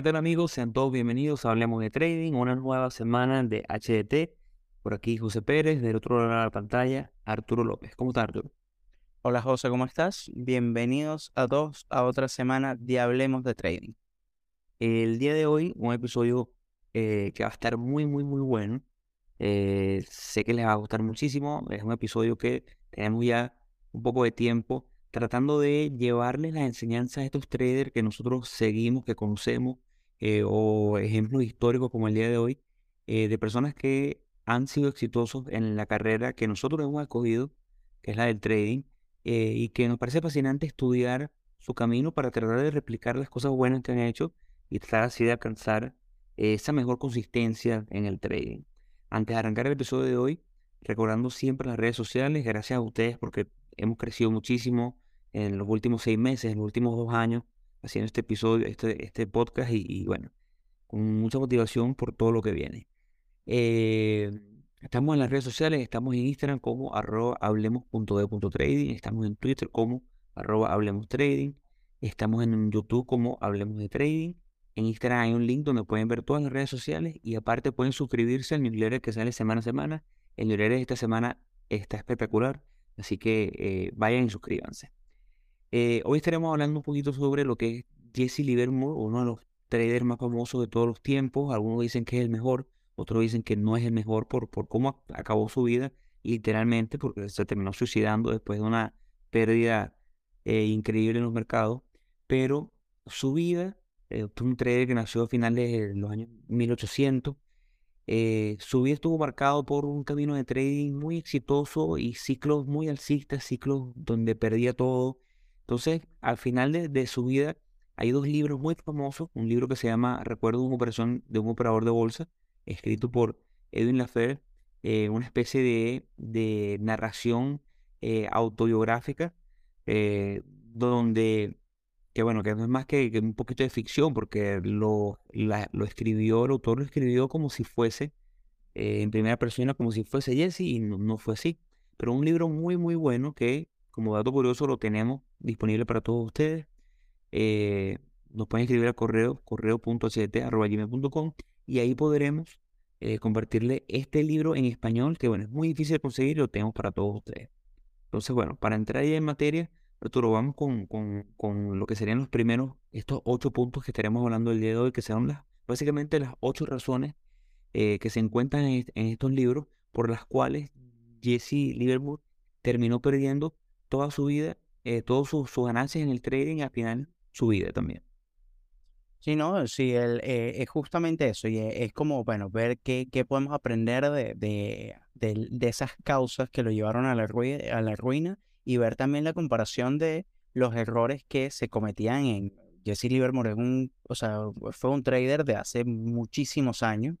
¿qué tal amigos? Sean todos bienvenidos a Hablemos de Trading, una nueva semana de HDT. Por aquí José Pérez, del otro lado de la pantalla, Arturo López. ¿Cómo estás, Arturo? Hola José, ¿cómo estás? Bienvenidos a todos a otra semana de Hablemos de Trading. El día de hoy, un episodio eh, que va a estar muy, muy, muy bueno. Eh, sé que les va a gustar muchísimo. Es un episodio que tenemos ya un poco de tiempo tratando de llevarles las enseñanzas a estos traders que nosotros seguimos, que conocemos, eh, o ejemplos históricos como el día de hoy, eh, de personas que han sido exitosos en la carrera que nosotros hemos escogido, que es la del trading, eh, y que nos parece fascinante estudiar su camino para tratar de replicar las cosas buenas que han hecho y tratar así de alcanzar esa mejor consistencia en el trading. Antes de arrancar el episodio de hoy, recordando siempre las redes sociales, gracias a ustedes porque hemos crecido muchísimo en los últimos seis meses, en los últimos dos años, haciendo este episodio, este, este podcast y, bueno, con mucha motivación por todo lo que viene. Eh, estamos en las redes sociales, estamos en Instagram como arroba hablemos.de.trading, estamos en Twitter como arroba hablemos trading, estamos en YouTube como hablemos de trading. En Instagram hay un link donde pueden ver todas las redes sociales y aparte pueden suscribirse al newsletter que sale semana a semana. El newsletter de esta semana está espectacular, así que eh, vayan y suscríbanse. Eh, hoy estaremos hablando un poquito sobre lo que es Jesse Livermore, uno de los traders más famosos de todos los tiempos. Algunos dicen que es el mejor, otros dicen que no es el mejor por, por cómo acabó su vida, literalmente, porque se terminó suicidando después de una pérdida eh, increíble en los mercados. Pero su vida, eh, un trader que nació a finales de los años 1800, su vida estuvo marcado por un camino de trading muy exitoso y ciclos muy alcistas, ciclos donde perdía todo entonces, al final de, su vida, hay dos libros muy famosos. Un libro que se llama Recuerdo de un operador de bolsa, escrito por Edwin Laffer, eh, una especie de, narración eh, autobiográfica, eh, donde, que bueno, que no es más que, un poquito de ficción, porque lo, lo escribió, el autor lo escribió como si fuese en primera persona, como si fuese Jesse, y no, no fue así. Pero un libro muy, muy bueno que como dato curioso lo tenemos disponible para todos ustedes. Eh, nos pueden escribir al correo correo.ht.gmail.com y ahí podremos eh, compartirle este libro en español, que bueno, es muy difícil de conseguir y lo tenemos para todos ustedes. Entonces, bueno, para entrar ya en materia, Arturo, vamos con, con, lo que serían los primeros, estos ocho puntos que estaremos hablando el día de hoy, que son las, básicamente las ocho razones eh, que se encuentran en, estos libros por las cuales Jesse Liverpool terminó perdiendo toda su vida, eh, todas sus, ganancias en el trading y al final su vida también. Sí, no, sí, el, eh, es justamente eso, y e, es, como, bueno, ver qué, qué podemos aprender de, de, de, esas causas que lo llevaron a la, ruina, a la ruina y ver también la comparación de los errores que se cometían en Jesse Livermore, un, o sea, fue un trader de hace muchísimos años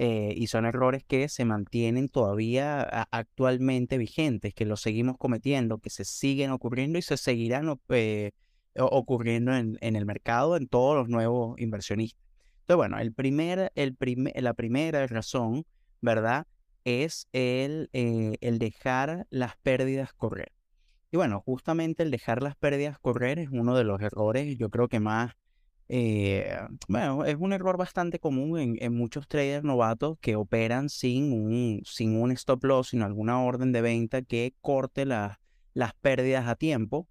eh, y son errores que se mantienen todavía actualmente vigentes, que los seguimos cometiendo, que se siguen ocurriendo y se seguirán eh, ocurriendo en, el mercado en todos los nuevos inversionistas. Entonces, bueno, el primer, el la primera razón, ¿verdad? Es el, eh, el dejar las pérdidas correr. Y bueno, justamente el dejar las pérdidas correr es uno de los errores, yo creo que más eh, bueno, es un error bastante común en, muchos traders novatos que operan sin un, sin un stop loss, sin alguna orden de venta que corte las pérdidas a tiempo.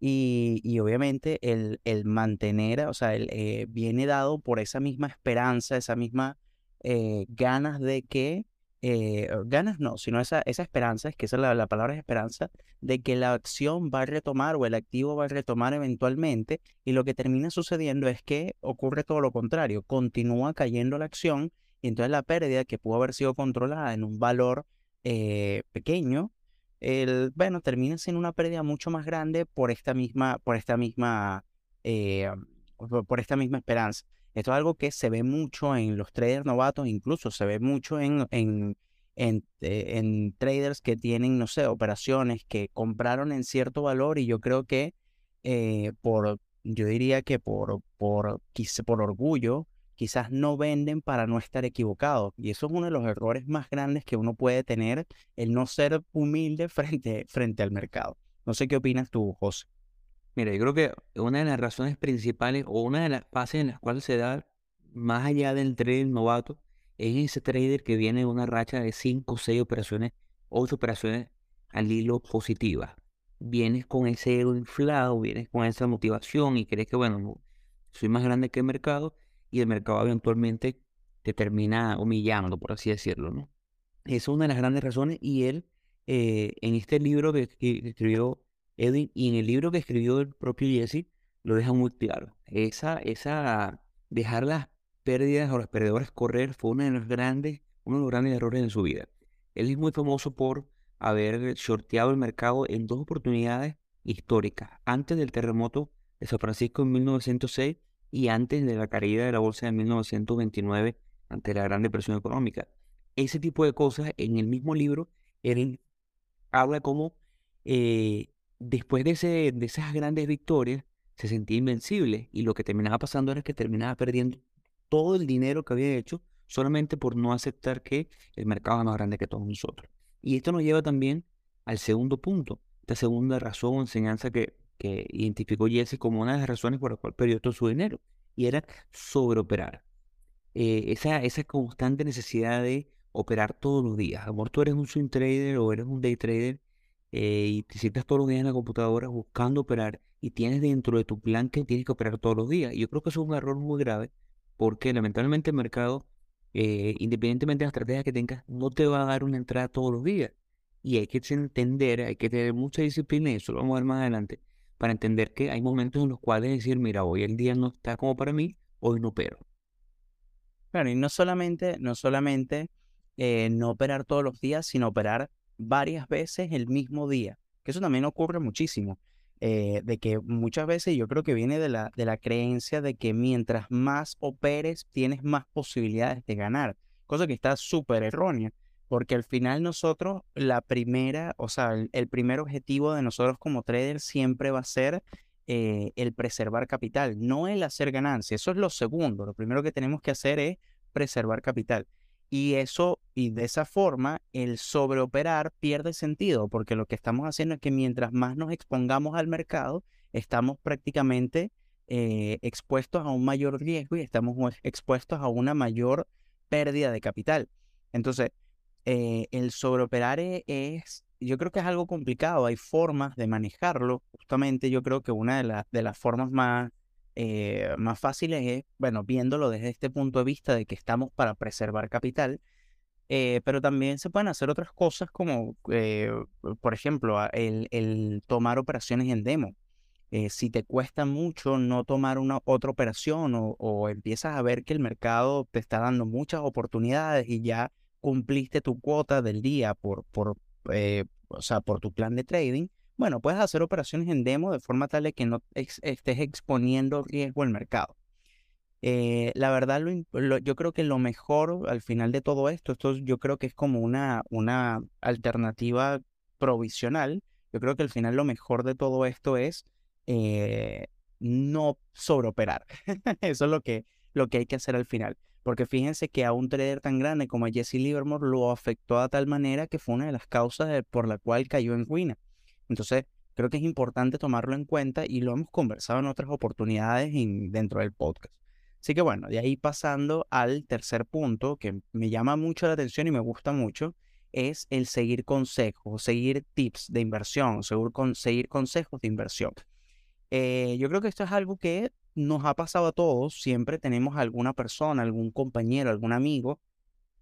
Y, obviamente el, el, mantener, o sea, eh, viene dado por esa misma esperanza, esa misma eh, ganas de que eh, ganas no, sino esa, esa esperanza, es que esa es la, palabra esperanza, de que la acción va a retomar o el activo va a retomar eventualmente y lo que termina sucediendo es que ocurre todo lo contrario, continúa cayendo la acción y entonces la pérdida que pudo haber sido controlada en un valor eh, pequeño, el, bueno, termina siendo una pérdida mucho más grande por esta misma, por esta misma, eh, por esta misma esperanza. Esto es algo que se ve mucho en los traders novatos, incluso se ve mucho en, en, en, eh, traders que tienen, no sé, operaciones que compraron en cierto valor y yo creo que eh, por, yo diría que por, por, por orgullo, quizás no venden para no estar equivocados. Y eso es uno de los errores más grandes que uno puede tener, el no ser humilde frente, frente al mercado. No sé qué opinas tú, José. Mira, yo creo que una de las razones principales o una de las fases en las cuales se da más allá del trader novato es ese trader que viene de una racha de 5 o 6 operaciones, 8 operaciones al hilo positivas. Vienes con ese ego inflado, vienes con esa motivación y crees que, bueno, soy más grande que el mercado y el mercado eventualmente te termina humillando, por así decirlo, ¿no? Esa es una de las grandes razones y él, eh, en este libro que, escribió Edwin y en el libro que escribió el propio Jesse, lo deja muy claro. Esa, esa, dejar las pérdidas o los perdedores correr fue uno de los grandes, uno de los grandes errores en su vida. Él es muy famoso por haber sorteado el mercado en dos oportunidades históricas, antes del terremoto de San Francisco en 1906 y antes de la caída de la bolsa de 1929 ante la Gran Depresión Económica. Ese tipo de cosas, en el mismo libro, él habla como eh, después de, ese, de esas grandes victorias se sentía invencible y lo que terminaba pasando era que terminaba perdiendo todo el dinero que había hecho solamente por no aceptar que el mercado es más grande que todos nosotros. Y esto nos lleva también al segundo punto, esta segunda razón o enseñanza que, que identificó Jesse como una de las razones por las cuales perdió todo su dinero, y era sobreoperar. Eh, esa, esa constante necesidad de operar todos los días. Amor, tú eres un swing trader o eres un day trader eh, y te sientas todos los días en la computadora buscando operar y tienes dentro de tu plan que tienes que operar todos los días. Y yo creo que eso es un error muy grave porque lamentablemente el mercado, eh, independientemente de la estrategia que tengas, no te va a dar una entrada todos los días. Y hay que entender, hay que tener mucha disciplina, y eso lo vamos a ver más adelante, para entender que hay momentos en los cuales decir, mira, hoy el día no está como para mí, hoy no opero. Claro, y no solamente, no solamente eh, no operar todos los días, sino operar varias veces el mismo día, que eso también ocurre muchísimo. Eh, de que muchas veces yo creo que viene de la, de la creencia de que mientras más operes tienes más posibilidades de ganar, cosa que está súper errónea, porque al final nosotros la primera, o sea, el, primer objetivo de nosotros como traders siempre va a ser eh, el preservar capital, no el hacer ganancia, eso es lo segundo, lo primero que tenemos que hacer es preservar capital. Y eso, y de esa forma, el sobreoperar pierde sentido, porque lo que estamos haciendo es que mientras más nos expongamos al mercado, estamos prácticamente eh, expuestos a un mayor riesgo y estamos expuestos a una mayor pérdida de capital. Entonces, eh, el sobreoperar e, es, yo creo que es algo complicado, hay formas de manejarlo. Justamente yo creo que una de, de las formas más eh, más fáciles es, bueno, viéndolo desde este punto de vista de que estamos para preservar capital, eh, pero también se pueden hacer otras cosas como, eh, por ejemplo, el, tomar operaciones en demo. si te cuesta mucho no tomar una otra operación o, empiezas a ver que el mercado te está dando muchas oportunidades y ya cumpliste tu cuota del día por, por, o sea, por tu plan de trading, bueno, puedes hacer operaciones en demo de forma tal de que no estés exponiendo riesgo al mercado. Eh, la verdad, yo creo que lo mejor al final de todo esto, esto yo creo que es como una, una alternativa provisional. Yo creo que al final lo mejor de todo esto es eh, no sobreoperar. Eso es lo que, lo que hay que hacer al final. Porque fíjense que a un trader tan grande como Jesse Livermore lo afectó a tal manera que fue una de las causas por la cual cayó en ruina. Entonces, creo que es importante tomarlo en cuenta y lo hemos conversado en otras oportunidades dentro del podcast. Así que bueno, de ahí pasando al tercer punto que me llama mucho la atención y me gusta mucho, es el seguir consejos, seguir tips de inversión, seguir, consejos de inversión. Eh, yo creo que esto es algo que nos ha pasado a todos. Siempre tenemos alguna persona, algún compañero, algún amigo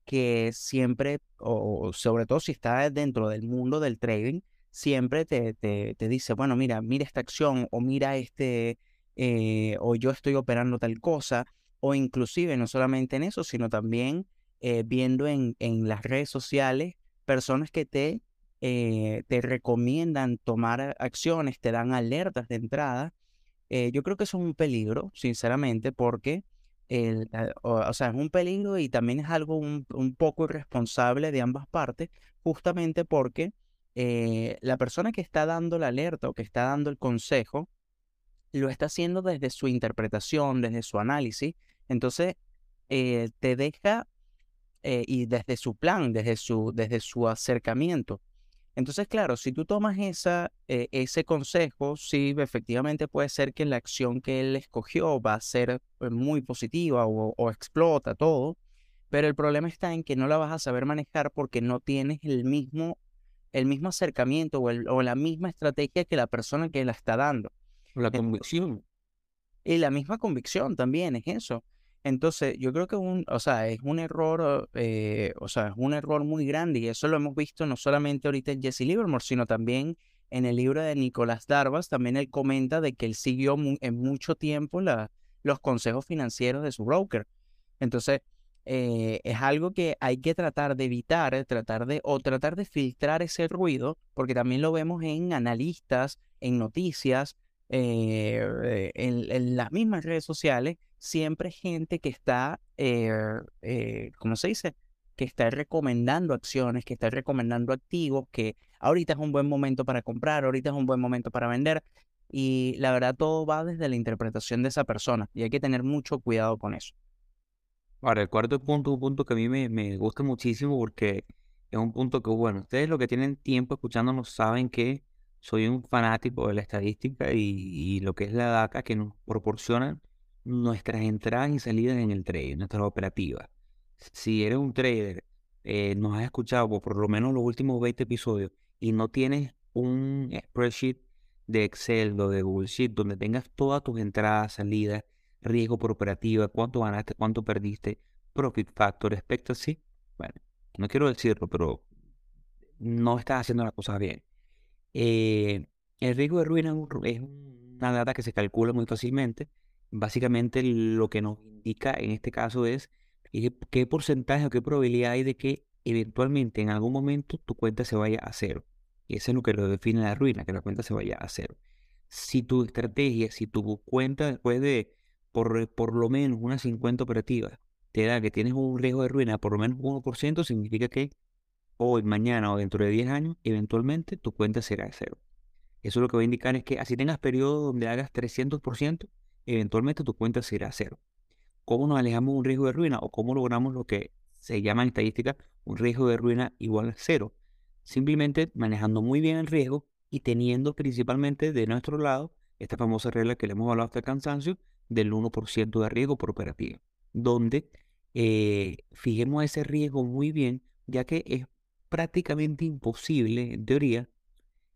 que siempre, o sobre todo si está dentro del mundo del trading, siempre te, te, dice, bueno, mira, mira esta acción o mira este, eh, o yo estoy operando tal cosa, o inclusive no solamente en eso, sino también eh, viendo en, en, las redes sociales personas que te, eh, te recomiendan tomar acciones, te dan alertas de entrada. yo creo que eso es un peligro, sinceramente, porque... El, o, sea, es un peligro y también es algo un, un poco irresponsable de ambas partes, justamente porque eh, la persona que está dando la alerta o que está dando el consejo lo está haciendo desde su interpretación, desde su análisis. Entonces, eh, te deja, eh, y desde su plan, desde su, desde su acercamiento, Entonces, claro, si tú tomas esa, ese consejo, sí, efectivamente puede ser que la acción que él escogió va a ser muy positiva o, explota todo, pero el problema está en que no la vas a saber manejar porque no tienes el mismo, el mismo acercamiento o, o la misma estrategia que la persona que la está dando. La convicción. Y la misma convicción también es eso. Entonces, yo creo que un, o sea, es un error, eh, o sea, es un error muy grande y eso lo hemos visto no solamente ahorita en Jesse Livermore, sino también en el libro de Nicolás Darvas, también él comenta de que él siguió en mucho tiempo la, los consejos financieros de su broker. Entonces, eh, es algo que hay que tratar de evitar, tratar de, o tratar de filtrar ese ruido, porque también lo vemos en analistas, en noticias, eh, en, las mismas redes sociales, siempre gente que está, eh, eh, ¿cómo se dice? Que está recomendando acciones, que está recomendando activos, que ahorita es un buen momento para comprar, ahorita es un buen momento para vender. Y la verdad todo va desde la interpretación de esa persona y hay que tener mucho cuidado con eso. Ahora, el cuarto punto, un punto que a mí me, me gusta muchísimo porque es un punto que, bueno, ustedes lo que tienen tiempo escuchándonos saben que soy un fanático de la estadística y, lo que es la DACA que nos proporciona nuestras entradas y salidas en el trade, nuestras operativas. Si eres un trader, eh, nos has escuchado por, lo menos los últimos 20 episodios y no tienes un spreadsheet de Excel o de Google Sheet donde tengas todas tus entradas, salidas, riesgo por operativa, cuánto ganaste, cuánto perdiste, profit factor, expectancy, bueno, no quiero decirlo, pero no estás haciendo las cosas bien. Eh, el riesgo de ruina es una data que se calcula muy fácilmente. Básicamente lo que nos indica en este caso es qué porcentaje o qué probabilidad hay de que eventualmente en algún momento tu cuenta se vaya a cero. Y eso es lo que lo define la ruina, que la cuenta se vaya a cero. Si tu estrategia, si tu cuenta después de por, por lo menos unas 50 operativas te da que tienes un riesgo de ruina por lo menos 1%, significa que hoy, mañana o dentro de 10 años, eventualmente tu cuenta será cero. Eso lo que va a indicar es que así tengas periodos donde hagas 300%, eventualmente tu cuenta será cero. ¿Cómo nos alejamos de un riesgo de ruina o cómo logramos lo que se llama en estadística un riesgo de ruina igual a cero? Simplemente manejando muy bien el riesgo y teniendo principalmente de nuestro lado esta famosa regla que le hemos hablado hasta el cansancio del 1% de riesgo por operativa, donde eh, fijemos ese riesgo muy bien, ya que es prácticamente imposible, en teoría,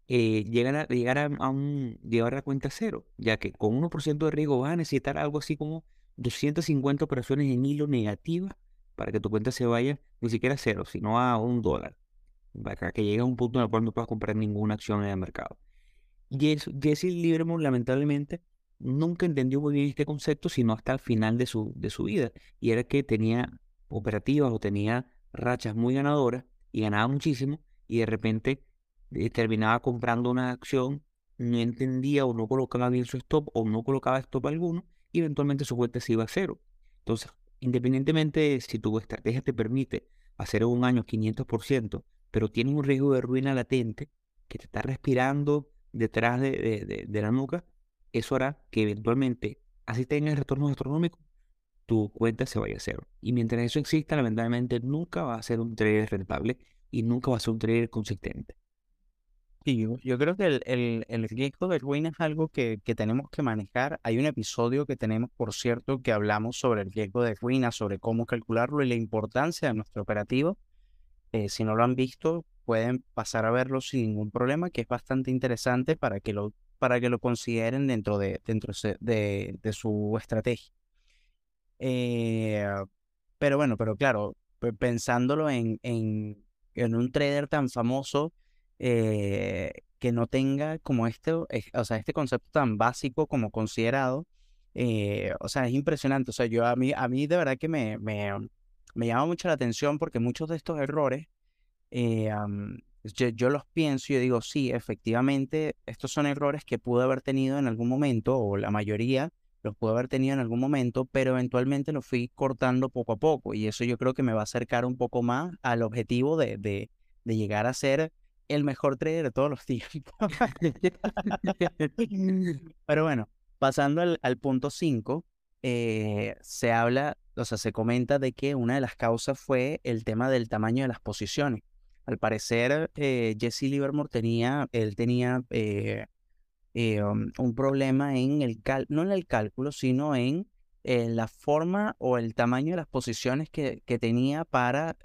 eh, llegar, a, llegar a, un, llevar la cuenta cero, ya que con 1% de riesgo vas a necesitar algo así como 250 operaciones en hilo negativa para que tu cuenta se vaya ni siquiera a cero, sino a un dólar, para que llegue a un punto en el cual no puedas comprar ninguna acción en el mercado. Jesse Livermore, lamentablemente, nunca entendió muy bien este concepto, sino hasta el final de su, de su vida, y era que tenía operativas o tenía rachas muy ganadoras y ganaba muchísimo y de repente eh, terminaba comprando una acción, no entendía o no colocaba bien su stop o no colocaba stop alguno y eventualmente su cuenta se iba a cero. Entonces, independientemente de si tu estrategia te permite hacer un año 500%, pero tienes un riesgo de ruina latente que te está respirando detrás de, de la nuca, eso hará que eventualmente, así tengas retornos astronómicos, tu cuenta se vaya a cero. Y mientras eso exista, lamentablemente nunca va a ser un trader rentable y nunca va a ser un trader consistente. Sí, yo, creo que el, el, riesgo de ruina es algo que, que, tenemos que manejar. Hay un episodio que tenemos, por cierto, que hablamos sobre el riesgo de ruina, sobre cómo calcularlo y la importancia de nuestro operativo. Eh, si no lo han visto, pueden pasar a verlo sin ningún problema, que es bastante interesante para que lo, para que lo consideren dentro de, dentro de, su estrategia. Eh, pero bueno, pero claro, pensándolo en, en, en un trader tan famoso eh, que no tenga como este, o sea, este concepto tan básico como considerado, eh, o sea, es impresionante. O sea, yo a mí, a mí de verdad que me, me, me llama mucho la atención porque muchos de estos errores, yo, yo, los pienso y yo digo, sí, efectivamente, estos son errores que pude haber tenido en algún momento, o la mayoría, los puedo haber tenido en algún momento, pero eventualmente los fui cortando poco a poco y eso yo creo que me va a acercar un poco más al objetivo de, de, llegar a ser el mejor trader de todos los tiempos. pero bueno, pasando al, al punto 5, eh, se habla, o sea, se comenta de que una de las causas fue el tema del tamaño de las posiciones. Al parecer eh, Jesse Livermore tenía, él tenía eh, eh, um, un problema en el no en el cálculo, sino en la forma o el tamaño de las posiciones que, tenía para,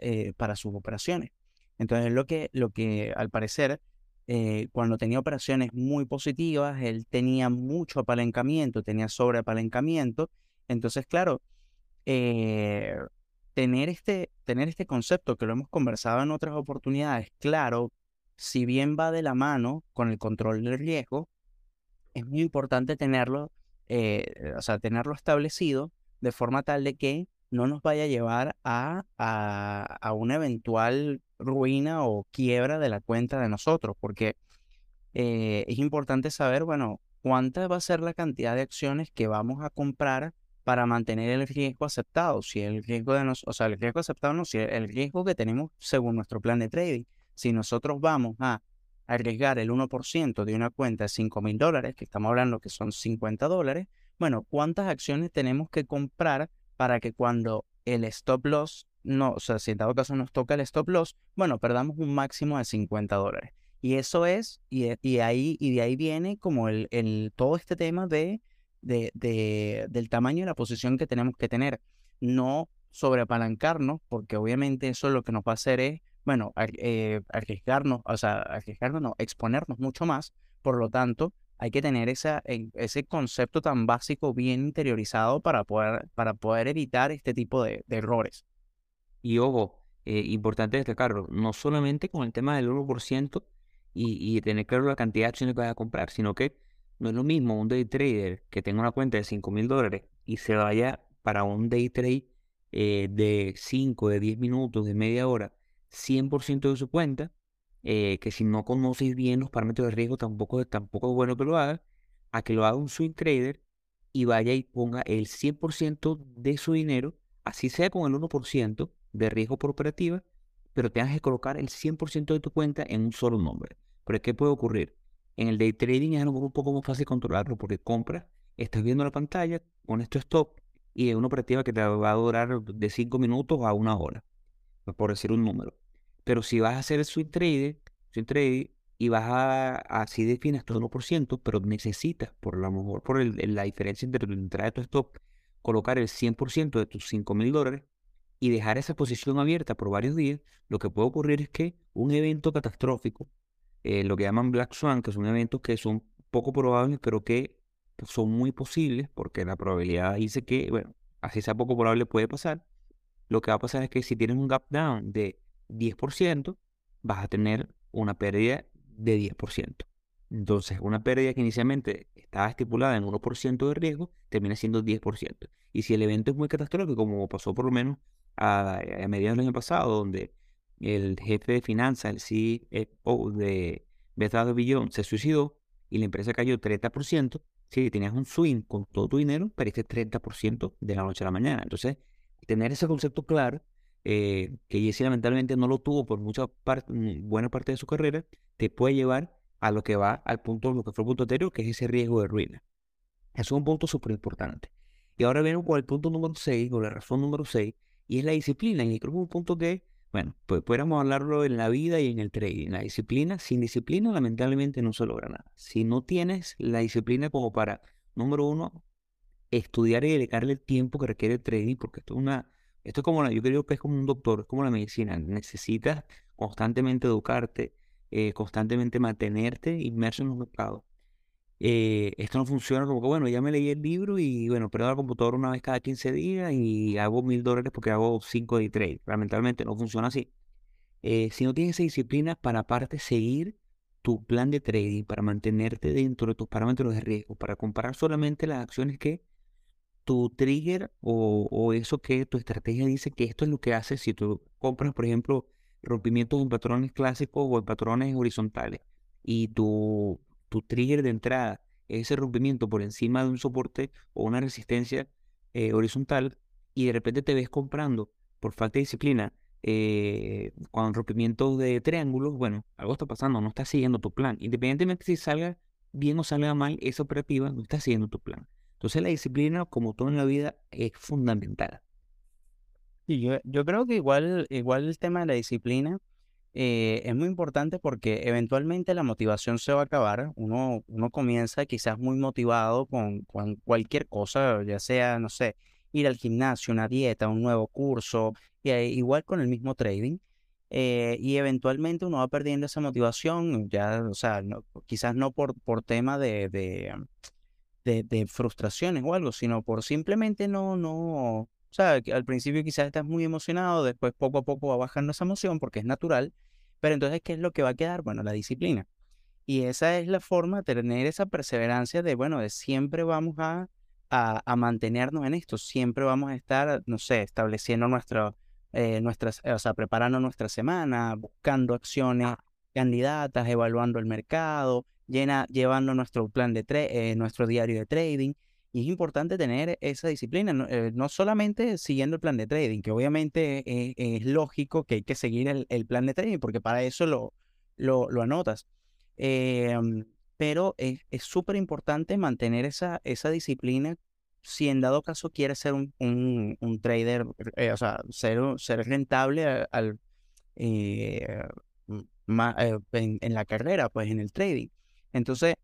sus operaciones. Entonces, lo que, lo que al parecer, cuando tenía operaciones muy positivas, él tenía mucho apalancamiento, tenía sobreapalancamiento. Entonces, claro, tener este, tener este concepto que lo hemos conversado en otras oportunidades, claro, si bien va de la mano con el control del riesgo, es muy importante tenerlo, eh, o sea, tenerlo establecido de forma tal de que no nos vaya a llevar a, a, una eventual ruina o quiebra de la cuenta de nosotros, porque eh, es importante saber, bueno, cuánta va a ser la cantidad de acciones que vamos a comprar para mantener el riesgo aceptado. Si el riesgo de nos, o sea, el riesgo aceptado no, si el riesgo que tenemos según nuestro plan de trading. Si nosotros vamos a arriesgar el 1% de una cuenta de 5 mil dólares, que estamos hablando que son 50 dólares, bueno, ¿cuántas acciones tenemos que comprar para que cuando el stop loss, no, o sea, si en dado caso nos toca el stop loss, bueno, perdamos un máximo de 50 dólares? Y eso es, y, y, ahí, y de ahí viene como el, el, todo este tema de de, del tamaño y la posición que tenemos que tener. No sobreapalancarnos, porque obviamente eso lo que nos va a hacer es, bueno, eh, arriesgarnos, o sea, arriesgarnos, no, exponernos mucho más. Por lo tanto, hay que tener esa, ese concepto tan básico bien interiorizado para poder, para poder evitar este tipo de, errores. Y ojo, eh, importante destacarlo, no solamente con el tema del 1% y, y tener claro la cantidad de acciones que vas a comprar, sino que no es lo mismo un day trader que tenga una cuenta de 5 mil dólares y se vaya para un day trade eh, de 5, de 10 minutos, de media hora, 100% de su cuenta, eh, que si no conoces bien los parámetros de riesgo tampoco, tampoco es bueno que lo haga, a que lo haga un swing trader y vaya y ponga el 100% de su dinero, así sea con el 1% de riesgo por operativa, pero tengas que colocar el 100% de tu cuenta en un solo nombre. Pero ¿qué puede ocurrir? En el day trading es un poco más fácil controlarlo porque compras, estás viendo la pantalla, pones tu stop y es una operativa que te va a durar de 5 minutos a una hora, por decir un número. Pero si vas a hacer el swing trading, swing trading y vas a, así defines tu 1%, pero necesitas, por lo mejor, por la diferencia entre tu entrada y tu stop, colocar el 100% de tus 5 mil dólares y dejar esa posición abierta por varios días, lo que puede ocurrir es que un evento catastrófico eh, lo que llaman Black Swan, que son eventos que son poco probables, pero que son muy posibles, porque la probabilidad dice que, bueno, así sea poco probable puede pasar. Lo que va a pasar es que si tienes un gap down de 10%, vas a tener una pérdida de 10%. Entonces, una pérdida que inicialmente estaba estipulada en 1% de riesgo, termina siendo 10%. Y si el evento es muy catastrófico, como pasó por lo menos a, a mediados del año pasado, donde el jefe de finanzas, el CEO de Bethesda Billón, se suicidó y la empresa cayó 30%. Si tenías un swing con todo tu dinero, perdiste 30% de la noche a la mañana. Entonces, tener ese concepto claro, eh, que Jesse lamentablemente no lo tuvo por mucha parte, mm, buena parte de su carrera, te puede llevar a lo que va al punto, lo que fue el punto anterior, que es ese riesgo de ruina. Eso es un punto súper importante. Y ahora venimos con el punto número 6, o la razón número 6, y es la disciplina. Y creo que es un punto que bueno, pues pudiéramos hablarlo en la vida y en el trading. La disciplina, sin disciplina lamentablemente no se logra nada. Si no tienes la disciplina como para, número uno, estudiar y dedicarle el tiempo que requiere el trading, porque esto es una, esto es como la, yo creo que es como un doctor, es como la medicina. Necesitas constantemente educarte, eh, constantemente mantenerte inmerso en los mercados. Eh, esto no funciona como que, bueno, ya me leí el libro y, bueno, prendo la computadora una vez cada 15 días y hago mil dólares porque hago 5 de trade. Lamentablemente no funciona así. Eh, si no tienes esa disciplina para aparte seguir tu plan de trading, para mantenerte dentro de tus parámetros de riesgo, para comparar solamente las acciones que tu trigger o, o eso que tu estrategia dice que esto es lo que hace si tú compras, por ejemplo, rompimientos en patrones clásicos o en patrones horizontales y tu tu trigger de entrada es ese rompimiento por encima de un soporte o una resistencia eh, horizontal y de repente te ves comprando por falta de disciplina eh, con rompimientos de triángulos, bueno, algo está pasando, no estás siguiendo tu plan. Independientemente si salga bien o salga mal esa operativa, no estás siguiendo tu plan. Entonces la disciplina, como todo en la vida, es fundamental. Y yo, yo creo que igual, igual el tema de la disciplina eh, es muy importante porque eventualmente la motivación se va a acabar. Uno, uno comienza quizás muy motivado con, con cualquier cosa, ya sea, no sé, ir al gimnasio, una dieta, un nuevo curso, y, igual con el mismo trading. Eh, y eventualmente uno va perdiendo esa motivación, ya, o sea, quizás no por, por tema de, de, de, frustraciones o algo, sino por simplemente no, o sea, al principio quizás estás muy emocionado, después poco a poco va bajando esa emoción porque es natural, pero entonces, ¿qué es lo que va a quedar? Bueno, la disciplina. Y esa es la forma de tener esa perseverancia de, bueno, de siempre vamos a, a, mantenernos en esto, siempre vamos a estar, no sé, estableciendo nuestro, eh, nuestras, o sea, preparando nuestra semana, buscando acciones candidatas, evaluando el mercado, llena, llevando nuestro plan de eh, nuestro diario de trading. Y es importante tener esa disciplina, no, eh, solamente siguiendo el plan de trading, que obviamente es, lógico que hay que seguir el, plan de trading, porque para eso lo, lo, lo anotas. Em, pero es súper importante mantener esa, esa disciplina si en dado caso quieres ser un, un, trader, eh, o sea, ser, ser rentable al, eh, en, la carrera, pues en el trading. Entonces,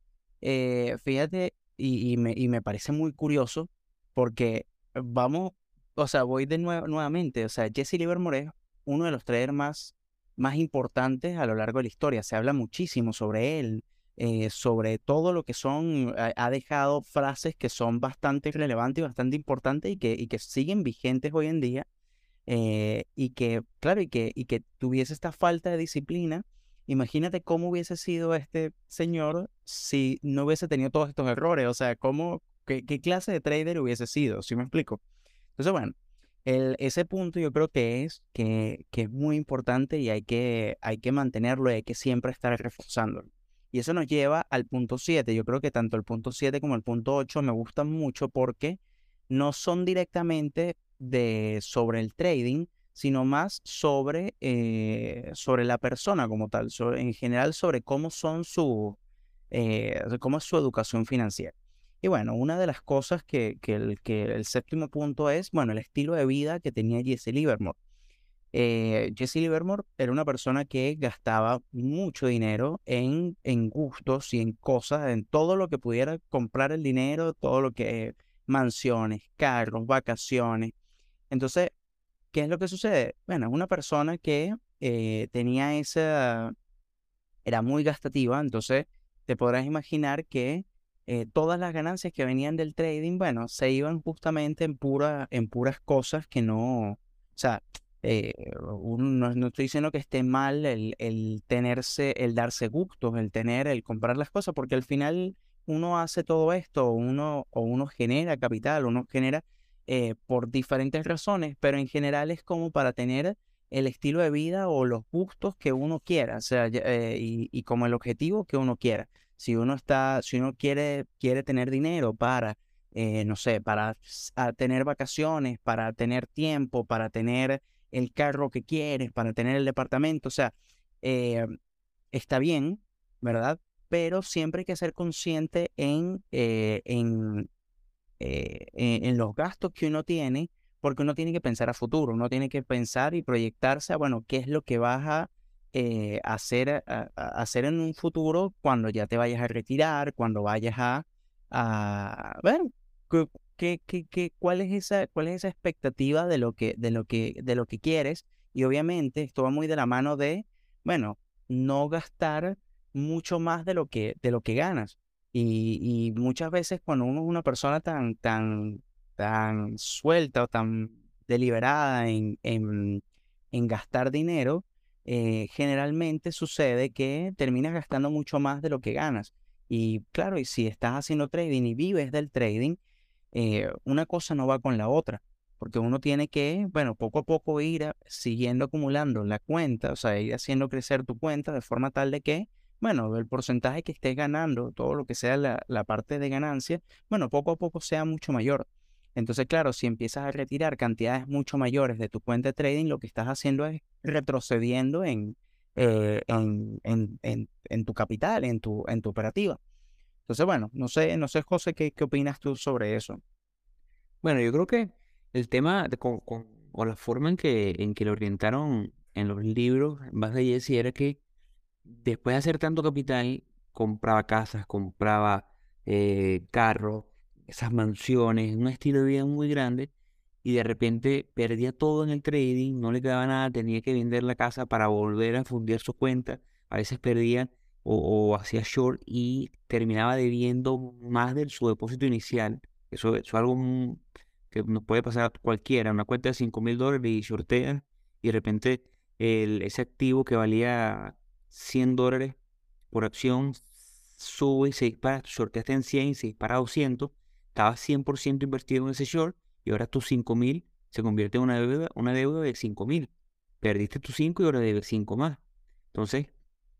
fíjate, y, me, y me parece muy curioso porque vamos, o sea, voy de nuevo, nuevamente, o sea, Jesse Livermore es uno de los traders más, más importantes a lo largo de la historia. Se habla muchísimo sobre él. Eh, sobre todo lo que son, ha, dejado frases que son bastante relevantes y bastante importantes y que, y que siguen vigentes hoy en día. Eh, y que, claro, y que, y que tuviese esta falta de disciplina. Imagínate cómo hubiese sido este señor si no hubiese tenido todos estos errores. O sea, cómo, qué, qué clase de trader hubiese sido, ¿sí me explico? Entonces, bueno, el, ese punto yo creo que es que, que es muy importante y hay que, hay que mantenerlo y hay que siempre estar reforzándolo. Y eso nos lleva al punto 7. Yo creo que tanto el punto 7 como el punto 8 me gustan mucho porque no son directamente de, sobre el trading, sino más sobre, eh, sobre la persona como tal, en general sobre cómo son su, eh, cómo es su educación financiera. Y bueno, una de las cosas que, que, el, séptimo punto es, bueno, el estilo de vida que tenía Jesse Livermore. Eh, Jesse Livermore era una persona que gastaba mucho dinero en, en gustos y en cosas, en todo lo que pudiera comprar el dinero, todo lo que mansiones, carros, vacaciones. Entonces, ¿qué es lo que sucede? Bueno, es una persona que eh, tenía esa, era muy gastativa, entonces te podrás imaginar que eh, todas las ganancias que venían del trading, bueno, se iban justamente en, pura, en puras cosas que no, o sea, eh, no, estoy diciendo que esté mal el, el, tenerse, el darse gustos, el tener, el comprar las cosas, porque al final uno hace todo esto, uno, o uno genera capital, uno genera eh, por diferentes razones, pero en general es como para tener el estilo de vida o los gustos que uno quiera, o sea, eh, y, como el objetivo que uno quiera. Si uno está, si uno quiere, quiere tener dinero para, no sé, para tener vacaciones, para tener tiempo, para tener el carro que quieres, para tener el departamento. O sea, eh, está bien, ¿verdad? Pero siempre hay que ser consciente en, eh, en, eh, en, los gastos que uno tiene, porque uno tiene que pensar a futuro, uno tiene que pensar y proyectarse a, bueno, qué es lo que vas a hacer, hacer en un futuro cuando ya te vayas a retirar, cuando vayas a, a ver, qué, cuál, es esa, ¿Cuál es esa expectativa de lo, que, de, lo que, de lo que quieres? Y obviamente esto va muy de la mano de, bueno, no gastar mucho más de lo que, de lo que ganas. Y, muchas veces cuando uno es una persona tan, tan, tan suelta o tan deliberada en, en, en gastar dinero, eh, generalmente sucede que terminas gastando mucho más de lo que ganas. Y claro, y si estás haciendo trading y vives del trading, eh, una cosa no va con la otra, porque uno tiene que, bueno, poco a poco ir siguiendo acumulando la cuenta, o sea, ir haciendo crecer tu cuenta de forma tal de que, bueno, el porcentaje que estés ganando, todo lo que sea la, la parte de ganancia, bueno, poco a poco sea mucho mayor. Entonces, claro, si empiezas a retirar cantidades mucho mayores de tu cuenta de trading, lo que estás haciendo es retrocediendo en, eh, en, en, en, en, tu capital, en tu, en tu operativa. Entonces, bueno, no sé, no sé, José, ¿qué, qué opinas tú sobre eso? Bueno, yo creo que el tema con, con, o la forma en que, en que lo orientaron en los libros, más de Jesse, era que después de hacer tanto capital, compraba casas, compraba eh, carros, esas mansiones, un estilo de vida muy grande, y de repente perdía todo en el trading, no le quedaba nada, tenía que vender la casa para volver a fundir su cuenta, a veces perdía o, hacía short y terminaba debiendo más de su depósito inicial. Eso, es algo que nos puede pasar a cualquiera, una cuenta de 5 mil dólares y shortea y de repente el, ese activo que valía 100 dólares por acción sube y se dispara, shorteaste en 100 y se dispara a 200, estaba 100% invertido en ese short y ahora tus 5 mil se convierte en una deuda, una deuda de 5 mil. Perdiste tus 5 y ahora debes 5 más. Entonces,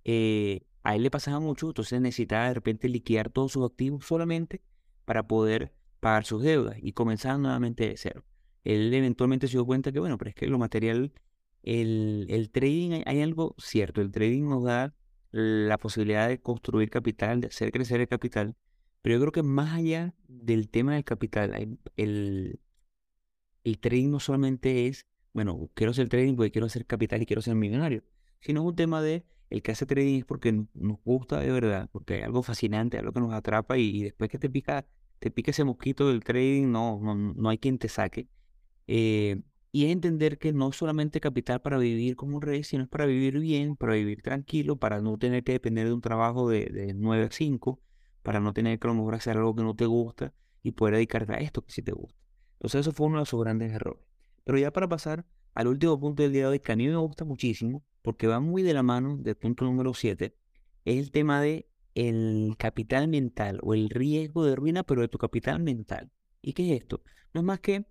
eh, a él le pasaba mucho, entonces necesitaba de repente liquidar todos sus activos solamente para poder pagar sus deudas y comenzar nuevamente de cero. Él eventualmente se dio cuenta que, bueno, pero es que lo material, el, el trading, hay, algo cierto, el trading nos da la posibilidad de construir capital, de hacer crecer el capital, pero yo creo que más allá del tema del capital, el, el trading no solamente es, bueno, quiero hacer trading porque quiero hacer capital y quiero ser millonario, sino es un tema de el que hace trading es porque nos gusta de verdad, porque hay algo fascinante, algo que nos atrapa y, después que te pica, te pica ese mosquito del trading, no, no, no hay quien te saque. Eh, y es entender que no solamente capital para vivir como un rey, sino es para vivir bien, para vivir tranquilo, para no tener que depender de un trabajo de, de 9 a 5, para no tener que a lo mejor hacer algo que no te gusta y poder dedicarte a esto que sí te gusta. Entonces eso fue uno de sus grandes errores. Pero ya para pasar al último punto del día de hoy, que a mí me gusta muchísimo, porque va muy de la mano del punto número 7, es el tema de el capital mental o el riesgo de ruina, pero de tu capital mental. ¿Y qué es esto? No es más que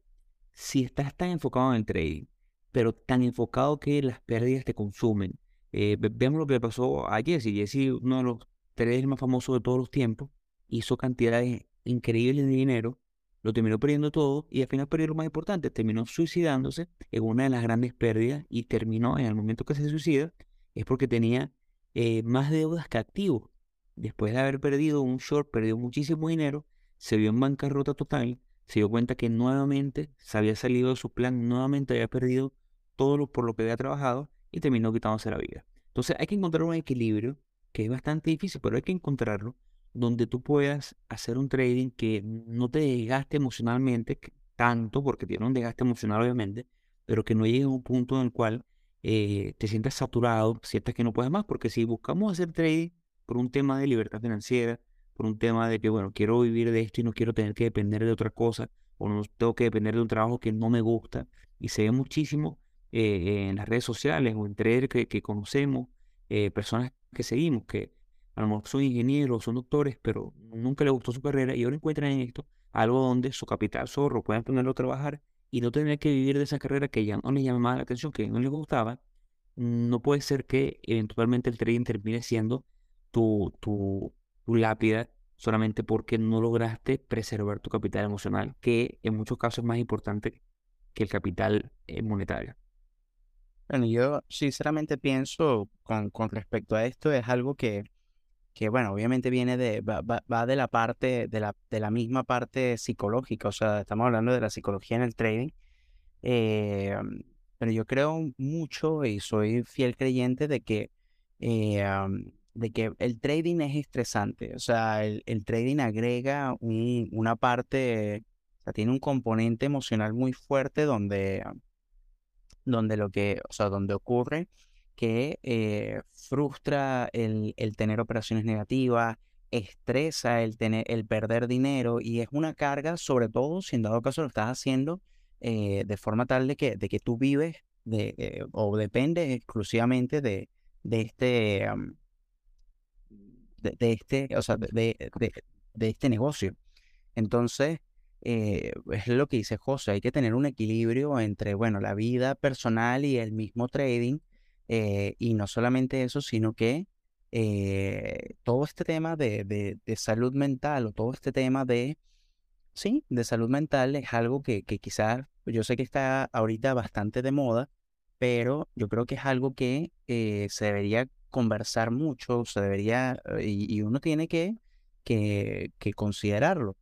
si estás tan enfocado en el trading, pero tan enfocado que las pérdidas te consumen. Eh, vemos lo que le pasó a Jesse. Jesse, uno de los traders más famosos de todos los tiempos, hizo cantidades increíbles de dinero lo terminó perdiendo todo y al final perdió lo más importante, terminó suicidándose en una de las grandes pérdidas y terminó en el momento que se suicida, es porque tenía eh, más deudas que activos. Después de haber perdido un short, perdió muchísimo dinero, se vio en bancarrota total, se dio cuenta que nuevamente se había salido de su plan, nuevamente había perdido todo lo por lo que había trabajado y terminó quitándose la vida. Entonces hay que encontrar un equilibrio que es bastante difícil, pero hay que encontrarlo donde tú puedas hacer un trading que no te desgaste emocionalmente tanto, porque tiene un desgaste emocional obviamente, pero que no llegue a un punto en el cual eh, te sientas saturado, sientas que no puedes más, porque si buscamos hacer trading por un tema de libertad financiera, por un tema de que, bueno, quiero vivir de esto y no quiero tener que depender de otra cosa, o no tengo que depender de un trabajo que no me gusta, y se ve muchísimo eh, en las redes sociales o en traders que, que conocemos, eh, personas que seguimos, que a lo mejor son ingenieros, son doctores, pero nunca les gustó su carrera y ahora encuentran en esto algo donde su capital zorro puedan ponerlo a trabajar y no tener que vivir de esa carrera que ya no les llama más la atención, que no les gustaba, no puede ser que eventualmente el trading termine siendo tu, tu, tu lápida solamente porque no lograste preservar tu capital emocional, que en muchos casos es más importante que el capital eh, monetario. Bueno, yo sinceramente pienso con, con respecto a esto, es algo que que bueno, obviamente viene de, va, va, de la parte, de la, de la misma parte psicológica, o sea, estamos hablando de la psicología en el trading, eh, pero yo creo mucho y soy fiel creyente de que, eh, de que el trading es estresante, o sea, el, el trading agrega un, una parte, o sea, tiene un componente emocional muy fuerte donde, donde lo que, o sea, donde ocurre que eh, frustra el, tener operaciones negativas, estresa el, tener, el perder dinero y es una carga, sobre todo si en dado caso lo estás haciendo eh, de forma tal de que, de que tú vives de, eh, o dependes exclusivamente de, de este, de, este, o sea, de, de este negocio. Entonces, es lo que dice José, hay que tener un equilibrio entre, bueno, la vida personal y el mismo trading eh, y no solamente eso, sino que eh, todo este tema de, de, salud mental o todo este tema de, sí, de salud mental es algo que, que quizás, yo sé que está ahorita bastante de moda, pero yo creo que es algo que eh, se debería conversar mucho, se debería, y, uno tiene que, que, considerarlo.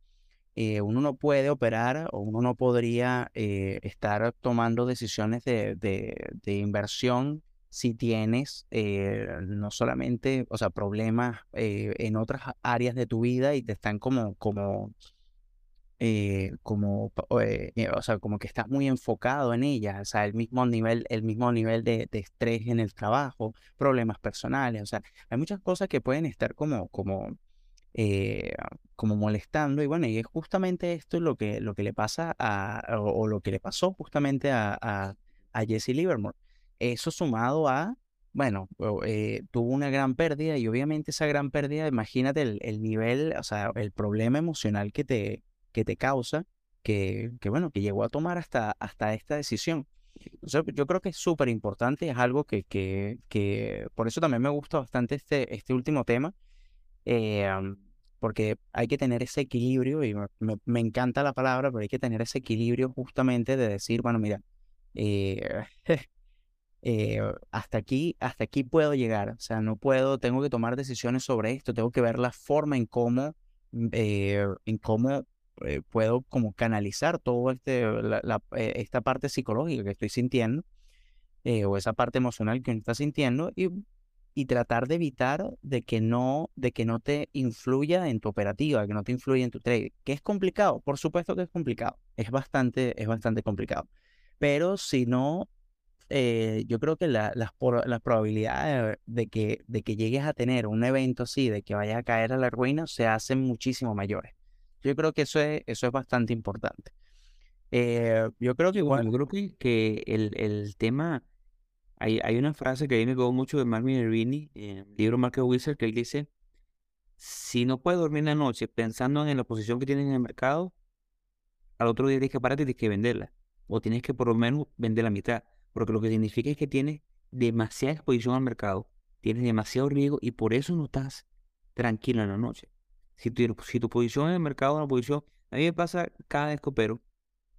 uno no puede operar o uno no podría estar tomando decisiones de, de, inversión si tienes eh, no solamente, o sea, problemas eh, en otras áreas de tu vida y te están como, como, eh, como, o sea, como que estás muy enfocado en ellas, o sea, el mismo nivel, el mismo nivel de, de, estrés en el trabajo, problemas personales, o sea, hay muchas cosas que pueden estar como, como, como molestando y bueno, y es justamente esto lo que, lo que le pasa a, o, lo que le pasó justamente a, a, a Jesse Livermore. Eso sumado a, bueno, eh, tuvo una gran pérdida y obviamente esa gran pérdida, imagínate el, nivel, o sea, el problema emocional que te, que te causa, que, que, bueno, que llegó a tomar hasta, hasta esta decisión. yo creo que es súper importante, es algo que, que, que, por eso también me gusta bastante este, este último tema, eh, porque hay que tener ese equilibrio, y me, me, encanta la palabra, pero hay que tener ese equilibrio justamente de decir, bueno, mira, eh, Eh, hasta aquí, hasta aquí puedo llegar. O sea, no puedo, tengo que tomar decisiones sobre esto, tengo que ver la forma en cómo, mm, eh, en cómo eh, puedo como canalizar todo este, la, esta parte psicológica que estoy sintiendo, o esa parte emocional que uno está sintiendo, y, y tratar de evitar de que no, de que no te influya en tu operativa, que no te influya en tu trade. Que es complicado, por supuesto que es complicado, es bastante, es bastante complicado. Pero si no eh, yo creo que las, probabilidades de que, de que llegues a tener un evento así, de que vayas a caer a la ruina, se hacen muchísimo mayores. Yo creo que eso es, eso es bastante importante. Eh, yo creo que igual. creo que, el, el, tema. Hay, hay una frase que a mí me quedó mucho de Mark Minervini, en el libro Market Wizard, que él dice: Si no puedes dormir la noche pensando en la posición que tienes en el mercado, al otro día tienes que pararte y tienes que venderla. O tienes que por lo menos vender la mitad porque lo que significa es que tienes demasiada exposición al mercado, tienes demasiado riesgo y por eso no estás tranquilo en la noche. Si tu, si tu posición en el mercado es una posición, a mí me pasa cada vez que opero,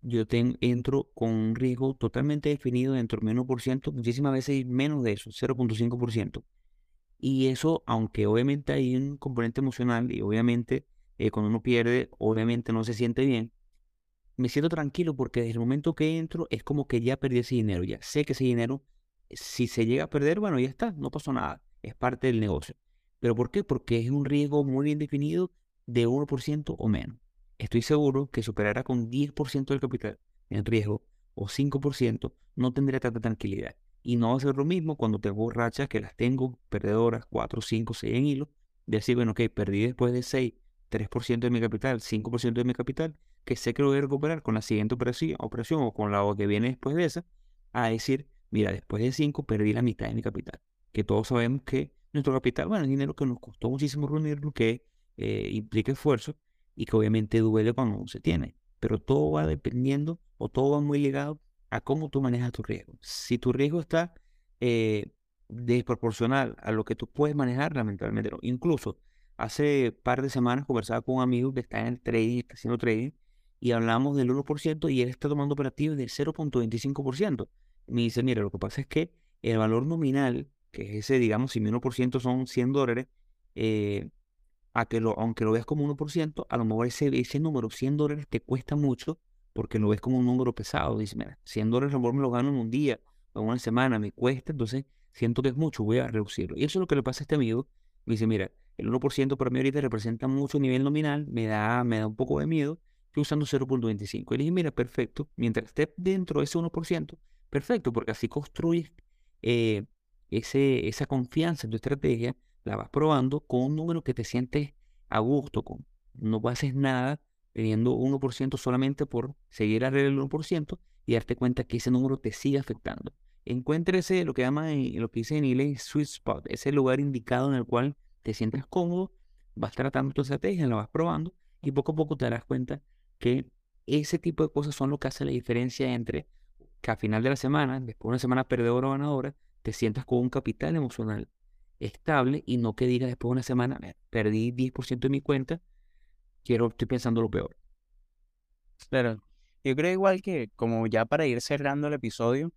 yo entro con un riesgo totalmente definido dentro del 1%, muchísimas veces menos de eso, 0.5%. Y eso, aunque obviamente hay un componente emocional y obviamente eh, cuando uno pierde, obviamente no se siente bien, me siento tranquilo porque desde el momento que entro es como que ya perdí ese dinero, ya sé que ese dinero, si se llega a perder, bueno, ya está, no pasó nada, es parte del negocio. ¿Pero por qué? Porque es un riesgo muy bien definido de 1% o menos. Estoy seguro que superará con 10% del capital en riesgo o 5%, no tendré tanta tranquilidad. Y no va a ser lo mismo cuando tengo rachas que las tengo perdedoras, 4, 5, 6 en hilo, de decir, bueno, ok, perdí después de 6, 3% de mi capital, 5% de mi capital, que sé que lo voy a recuperar con la siguiente operación, operación o con la que viene después de esa, a decir, mira, después de 5 perdí la mitad de mi capital. Que todos sabemos que nuestro capital, bueno, es dinero que nos costó muchísimo reunirlo, que eh, implica esfuerzo y que obviamente duele cuando se tiene. Pero todo va dependiendo o todo va muy ligado a cómo tú manejas tu riesgo. Si tu riesgo está eh, desproporcional a lo que tú puedes manejar, lamentablemente. Incluso hace par de semanas conversaba con un amigo que está en el trading, está haciendo trading, y hablamos del 1% y él está tomando operativos del 0.25%. Me dice, mira, lo que pasa es que el valor nominal, que es ese, digamos, si mi 1% son 100 dólares, eh, a que lo, aunque lo veas como 1%, a lo mejor ese, ese número, 100 dólares, te cuesta mucho porque lo ves como un número pesado. Dice, mira, 100 dólares a lo mejor me lo gano en un día o en una semana, me cuesta, entonces siento que es mucho, voy a reducirlo. Y eso es lo que le pasa a este amigo. Me dice, mira, el 1% para mí ahorita representa mucho nivel nominal, me da, me da un poco de miedo, estoy usando 0.25. Y le dije, mira, perfecto, mientras esté dentro de ese 1%, perfecto, porque así construyes eh, ese, esa confianza en tu estrategia, la vas probando con un número que te sientes a gusto con. No haces nada teniendo 1% solamente por seguir a el 1% y darte cuenta que ese número te sigue afectando. Encuéntrese lo que llama, lo que dice en inglés sweet spot, ese lugar indicado en el cual te sientes cómodo, vas tratando tu estrategia, la vas probando y poco a poco te darás cuenta que ese tipo de cosas son lo que hace la diferencia entre que a final de la semana, después de una semana perdedora o ganadora, te sientas con un capital emocional estable y no que digas después de una semana, perdí 10% de mi cuenta, quiero, estoy pensando lo peor. Claro, yo creo igual que como ya para ir cerrando el episodio,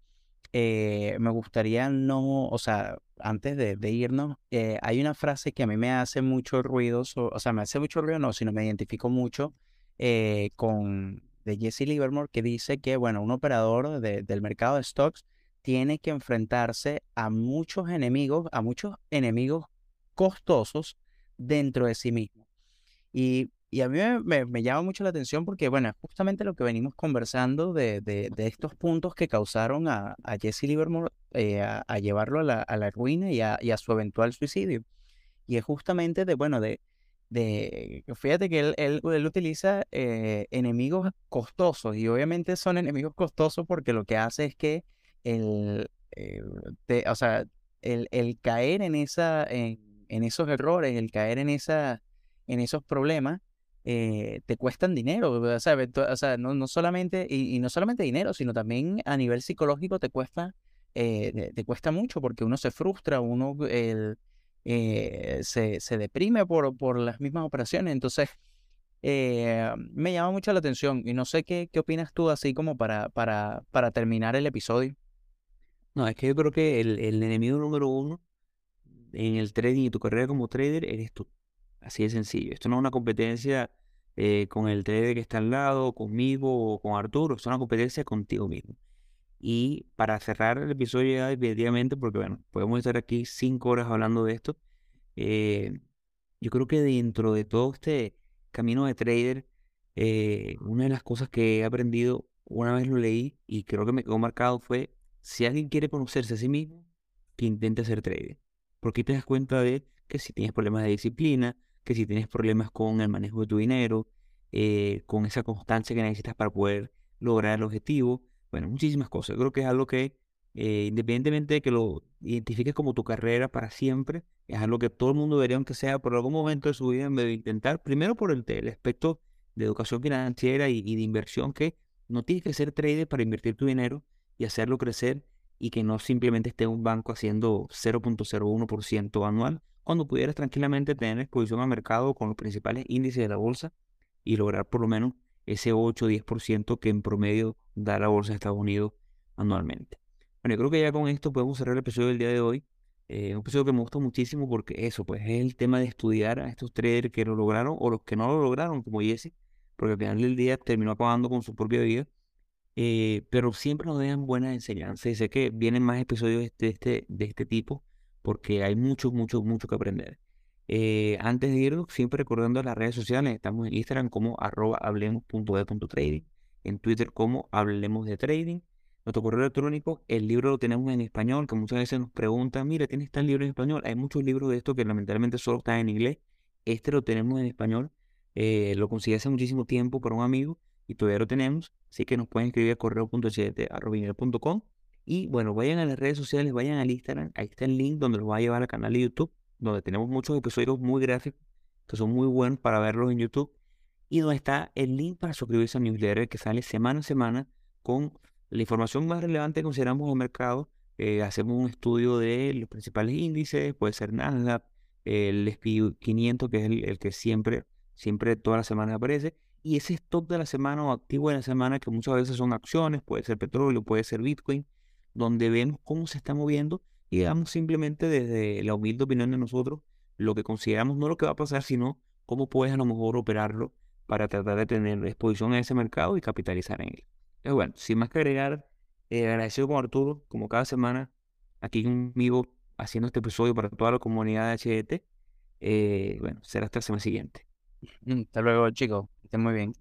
eh, me gustaría no, o sea, antes de, irnos, eh, hay una frase que a mí me hace mucho ruido, o sea, me hace mucho ruido, no, sino me identifico mucho eh, con de Jesse Livermore que dice que, bueno, un operador del mercado de stocks tiene que enfrentarse a muchos enemigos, a muchos enemigos costosos dentro de sí mismo. Y, a mí me, llama mucho la atención porque, bueno, es justamente lo que venimos conversando de, de, estos puntos que causaron a, Jesse Livermore eh, a, llevarlo a la, a la ruina y a, y a, su eventual suicidio. Y es justamente de, bueno, de, de fíjate que él, él, utiliza eh, enemigos costosos y obviamente son enemigos costosos porque lo que hace es que el, o sea, el, caer en, esa, en, esos errores, el caer en, esa, en esos problemas, eh, te cuestan dinero, o sea no, no, solamente, y, no solamente dinero, sino también a nivel psicológico te cuesta, eh, te cuesta mucho porque uno se frustra, uno el, eh, se, se, deprime por, por las mismas operaciones. Entonces, eh, me llama mucho la atención y no sé qué, qué opinas tú así como para, para, para terminar el episodio. No, es que yo creo que el, el enemigo número uno en el trading y tu carrera como trader eres tú. Así de sencillo. Esto no es una competencia eh, con el trader que está al lado, conmigo o con Arturo. Es una competencia contigo mismo. Y para cerrar el episodio ya definitivamente, porque bueno, podemos estar aquí cinco horas hablando de esto, eh, yo creo que dentro de todo este camino de trader, eh, una de las cosas que he aprendido, una vez lo leí y creo que me quedó marcado fue, si alguien quiere conocerse a sí mismo, que intente ser trader. Porque te das cuenta de que si tienes problemas de disciplina, que si tienes problemas con el manejo de tu dinero, eh, con esa constancia que necesitas para poder lograr el objetivo, bueno, muchísimas cosas. Creo que es algo que, eh, independientemente de que lo identifiques como tu carrera para siempre, es algo que todo el mundo debería, aunque sea por algún momento de su vida, debe intentar, primero por el, aspecto de educación financiera y, de inversión, que no tienes que ser trader para invertir tu dinero y hacerlo crecer y que no simplemente esté un banco haciendo 0.01% anual, cuando pudieras tranquilamente tener exposición al mercado con los principales índices de la bolsa y lograr por lo menos ese 8 o 10% que en promedio da la bolsa de Estados Unidos anualmente. Bueno, yo creo que ya con esto podemos cerrar el episodio del día de hoy. Eh, un episodio que me gustó muchísimo porque eso, pues es el tema de estudiar a estos traders que lo lograron o los que no lo lograron, como Jesse, porque al final del día terminó acabando con su propia vida. Eh, pero siempre nos dejan buenas enseñanzas y sé que vienen más episodios de este, este tipo porque hay mucho, mucho, mucho que aprender. Eh, antes de irnos, siempre recordando las redes sociales, estamos en Instagram como arroba hablemos.de.trading, en Twitter como hablemos de trading, nuestro correo electrónico, el libro lo tenemos en español, que muchas veces nos preguntan, mira, ¿tienes tal libro en español? Hay muchos libros de esto que lamentablemente solo están en inglés, este lo tenemos en español, eh, lo conseguí hace muchísimo tiempo por un amigo y todavía lo tenemos, así que nos pueden escribir a correo.ht.com y bueno, vayan a las redes sociales, vayan al Instagram, ahí está el link donde los va a llevar al canal de YouTube donde tenemos muchos episodios muy gráficos que son muy buenos para verlos en YouTube. Y donde está el link para suscribirse al newsletter que sale semana a semana con la información más relevante que consideramos el mercado. Eh, hacemos un estudio de los principales índices, puede ser Nasdaq, el SP 500 que es el, que siempre, siempre todas las semanas aparece y ese stock de la semana o activo de la semana que muchas veces son acciones, puede ser petróleo, puede ser Bitcoin, donde vemos cómo se está moviendo y damos simplemente desde la humilde opinión de nosotros lo que consideramos no lo que va a pasar, sino cómo puedes a lo mejor operarlo para tratar de tener exposición a ese mercado y capitalizar en él. Es bueno, sin más que agregar, eh, agradecido con Arturo, como cada semana, aquí conmigo haciendo este episodio para toda la comunidad de HDT. Eh, bueno, será hasta la semana siguiente. Mm, hasta luego, chicos. Muy bien.